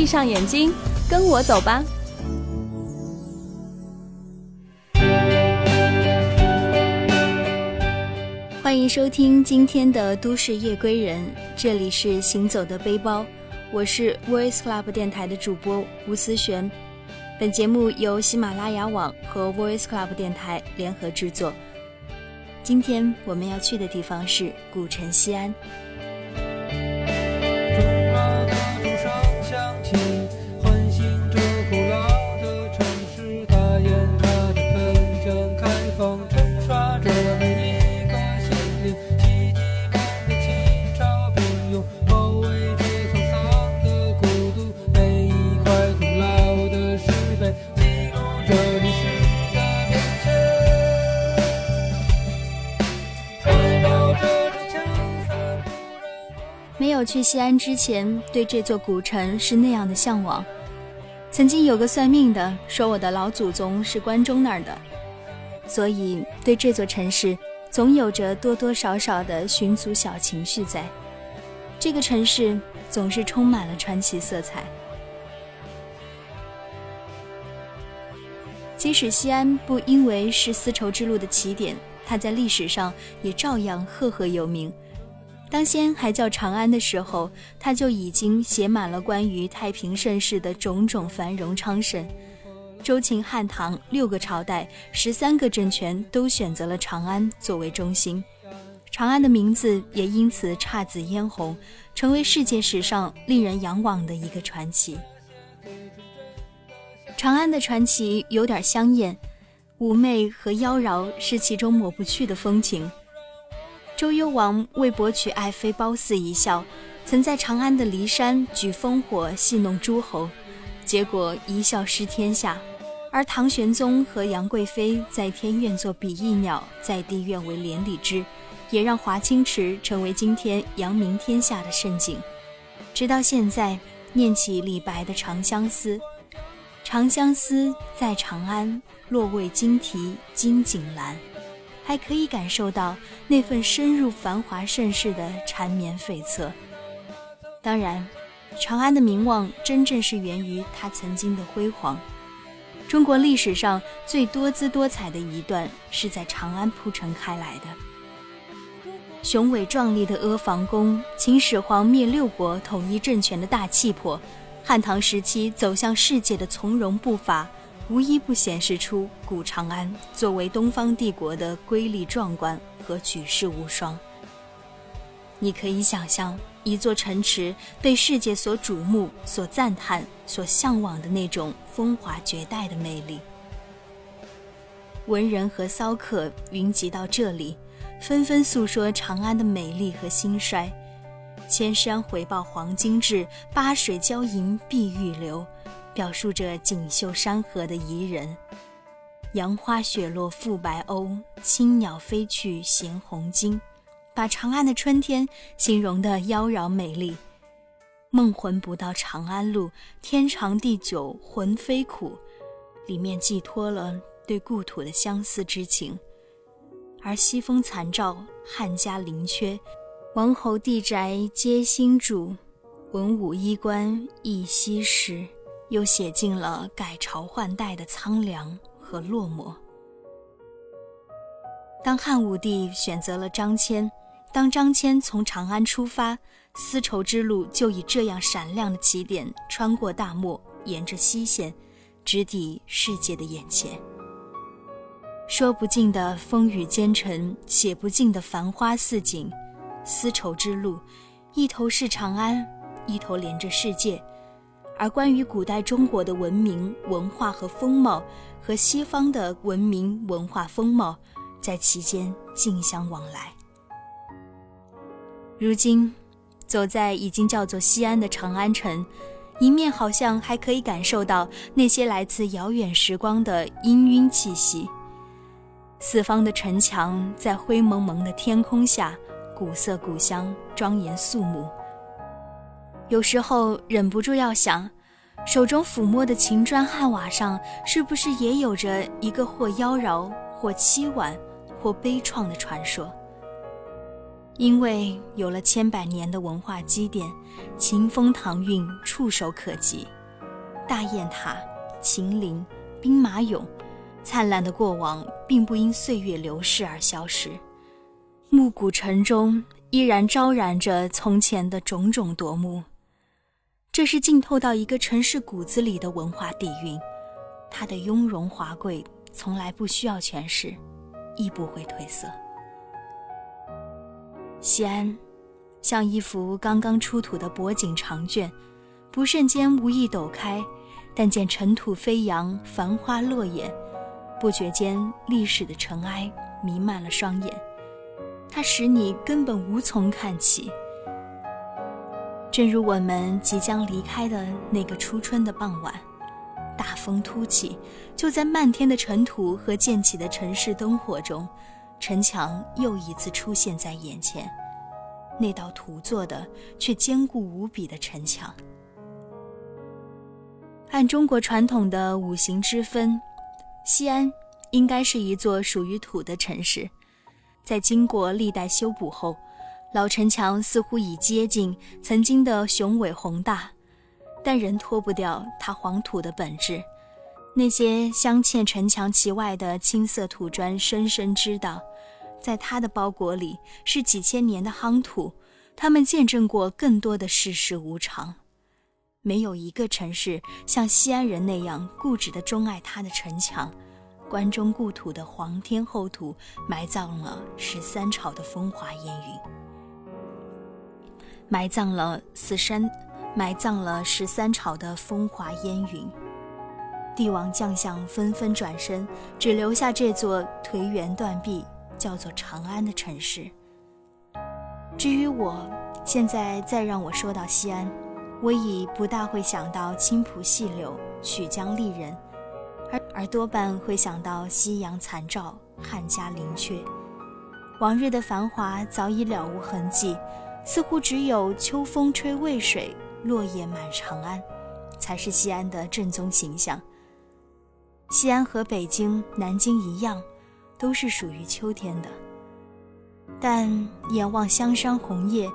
闭上眼睛，跟我走吧。欢迎收听今天的都市夜归人，这里是行走的背包，我是 Voice Club 电台的主播吴思璇。本节目由喜马拉雅网和 Voice Club 电台联合制作。今天我们要去的地方是古城西安。去西安之前，对这座古城是那样的向往。曾经有个算命的说我的老祖宗是关中那儿的，所以对这座城市总有着多多少少的寻族小情绪在。这个城市总是充满了传奇色彩。即使西安不因为是丝绸之路的起点，它在历史上也照样赫赫有名。当先还叫长安的时候，他就已经写满了关于太平盛世的种种繁荣昌盛。周秦汉唐六个朝代，十三个政权都选择了长安作为中心，长安的名字也因此姹紫嫣红，成为世界史上令人仰望的一个传奇。长安的传奇有点香艳，妩媚和妖娆是其中抹不去的风情。周幽王为博取爱妃褒姒一笑，曾在长安的骊山举烽火戏弄诸侯，结果一笑失天下。而唐玄宗和杨贵妃在天愿作比翼鸟，在地愿为连理枝，也让华清池成为今天扬名天下的盛景。直到现在，念起李白的《长相思》，长相思在长安，落为金题金井阑。还可以感受到那份深入繁华盛世的缠绵悱恻。当然，长安的名望真正是源于它曾经的辉煌。中国历史上最多姿多彩的一段是在长安铺陈开来的。雄伟壮丽的阿房宫，秦始皇灭六国、统一政权的大气魄，汉唐时期走向世界的从容步伐。无一不显示出古长安作为东方帝国的瑰丽壮观和举世无双。你可以想象一座城池被世界所瞩目、所赞叹、所向往的那种风华绝代的魅力。文人和骚客云集到这里，纷纷诉说长安的美丽和兴衰。千山回报黄金至，八水交银碧玉流。表述着锦绣山河的宜人，杨花雪落覆白鸥，青鸟飞去衔红巾，把长安的春天形容的妖娆美丽。梦魂不到长安路，天长地久魂飞苦，里面寄托了对故土的相思之情。而西风残照，汉家陵阙，王侯帝宅皆新筑，文武衣冠亦昔时。又写尽了改朝换代的苍凉和落寞。当汉武帝选择了张骞，当张骞从长安出发，丝绸之路就以这样闪亮的起点，穿过大漠，沿着西线，直抵世界的眼前。说不尽的风雨兼程，写不尽的繁花似锦。丝绸之路，一头是长安，一头连着世界。而关于古代中国的文明、文化和风貌，和西方的文明、文化、风貌，在其间竞相往来。如今，走在已经叫做西安的长安城，一面好像还可以感受到那些来自遥远时光的氤氲气息。四方的城墙在灰蒙蒙的天空下，古色古香，庄严肃穆。有时候忍不住要想，手中抚摸的秦砖汉瓦上，是不是也有着一个或妖娆、或凄婉、或悲怆的传说？因为有了千百年的文化积淀，秦风唐韵触手可及，大雁塔、秦陵、兵马俑，灿烂的过往并不因岁月流逝而消失，暮鼓城中依然昭然着从前的种种夺目。这是浸透到一个城市骨子里的文化底蕴，它的雍容华贵从来不需要诠释，亦不会褪色。西安，像一幅刚刚出土的博景长卷，不瞬间无意抖开，但见尘土飞扬，繁花落眼，不觉间历史的尘埃弥漫了双眼，它使你根本无从看起。正如我们即将离开的那个初春的傍晚，大风突起，就在漫天的尘土和溅起的城市灯火中。城墙又一次出现在眼前，那道土做的却坚固无比的城墙。按中国传统的五行之分，西安应该是一座属于土的城市。在经过历代修补后，老城墙似乎已接近曾经的雄伟宏大，但仍脱不掉它黄土的本质。那些镶嵌城墙其外的青色土砖，深深知道。在它的包裹里是几千年的夯土，他们见证过更多的世事无常。没有一个城市像西安人那样固执地钟爱它的城墙，关中故土的皇天厚土，埋葬了十三朝的风华烟云，埋葬了四山，埋葬了十三朝的风华烟云。帝王将相纷纷转身，只留下这座颓垣断壁。叫做长安的城市。至于我，现在再让我说到西安，我已不大会想到青浦细柳、曲江丽人，而而多半会想到夕阳残照、汉家陵阙。往日的繁华早已了无痕迹，似乎只有秋风吹渭水，落叶满长安，才是西安的正宗形象。西安和北京、南京一样。都是属于秋天的，但眼望香山红叶，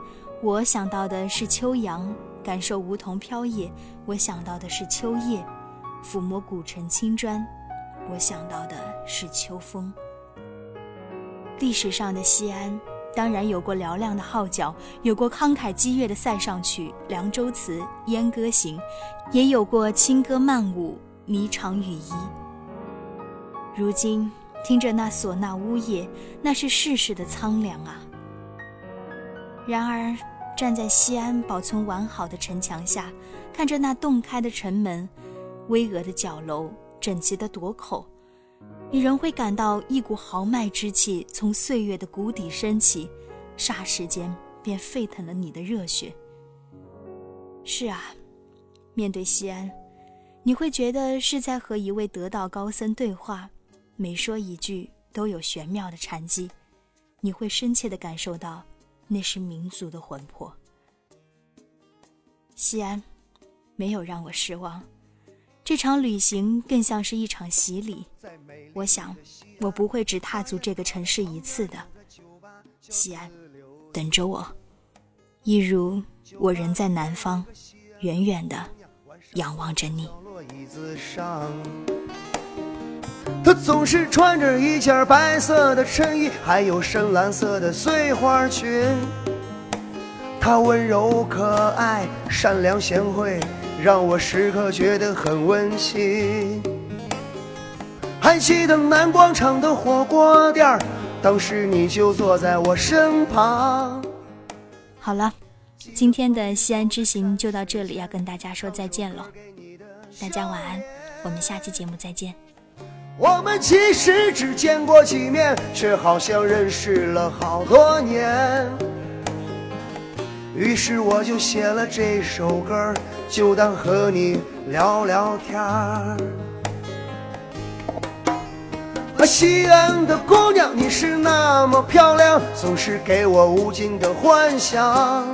我想到的是秋阳；感受梧桐飘叶，我想到的是秋叶；抚摸古城青砖，我想到的是秋风。历史上的西安，当然有过嘹亮的号角，有过慷慨激越的塞上曲、凉州词、燕歌行，也有过轻歌曼舞、霓裳羽衣。如今。听着那唢呐呜咽，那是世事的苍凉啊。然而，站在西安保存完好的城墙下，看着那洞开的城门、巍峨的角楼、整齐的垛口，你仍会感到一股豪迈之气从岁月的谷底升起，霎时间便沸腾了你的热血。是啊，面对西安，你会觉得是在和一位得道高僧对话。每说一句都有玄妙的禅机，你会深切地感受到，那是民族的魂魄。西安，没有让我失望，这场旅行更像是一场洗礼。我想，我不会只踏足这个城市一次的。西安，等着我，一如我人在南方，远远的仰望着你。她总是穿着一件白色的衬衣，还有深蓝色的碎花裙。她温柔可爱、善良贤惠，让我时刻觉得很温馨。还记得南广场的火锅店儿，当时你就坐在我身旁。好了，今天的西安之行就到这里，要跟大家说再见了。大家晚安，我们下期节目再见。我们其实只见过几面，却好像认识了好多年。于是我就写了这首歌，就当和你聊聊天儿。西安的姑娘，你是那么漂亮，总是给我无尽的幻想。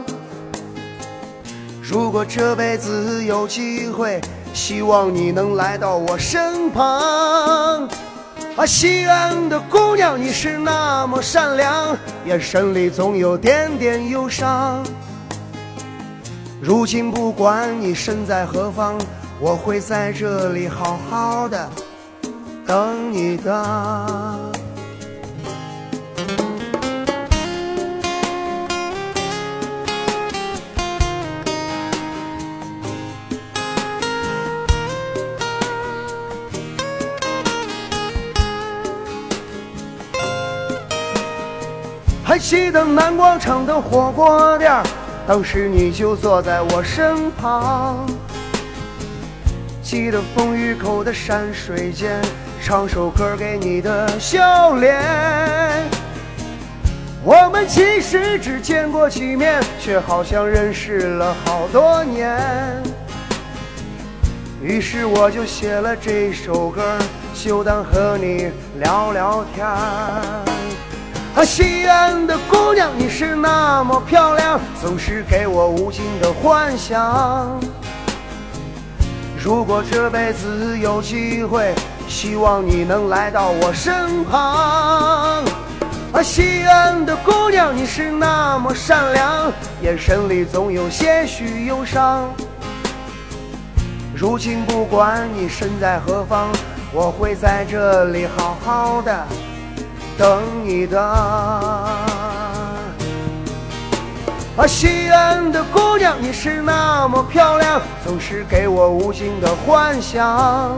如果这辈子有机会，希望你能来到我身旁。啊，西安的姑娘，你是那么善良，眼神里总有点点忧伤。如今不管你身在何方，我会在这里好好的。等你的。还记得南广场的火锅店，当时你就坐在我身旁。记得风雨口的山水间。唱首歌给你的笑脸。我们其实只见过几面，却好像认识了好多年。于是我就写了这首歌，就当和你聊聊天啊，西安的姑娘，你是那么漂亮，总是给我无尽的幻想。如果这辈子有机会。希望你能来到我身旁。啊，西安的姑娘，你是那么善良，眼神里总有些许忧伤。如今不管你身在何方，我会在这里好好的等你的。啊，西安的姑娘，你是那么漂亮，总是给我无尽的幻想。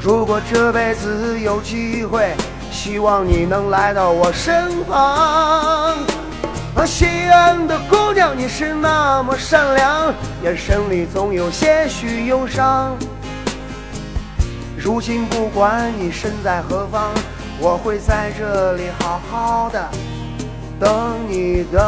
如果这辈子有机会，希望你能来到我身旁。啊，西安的姑娘，你是那么善良，眼神里总有些许忧伤。如今不管你身在何方，我会在这里好好的等你的。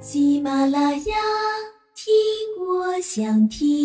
喜马拉雅，听我想听。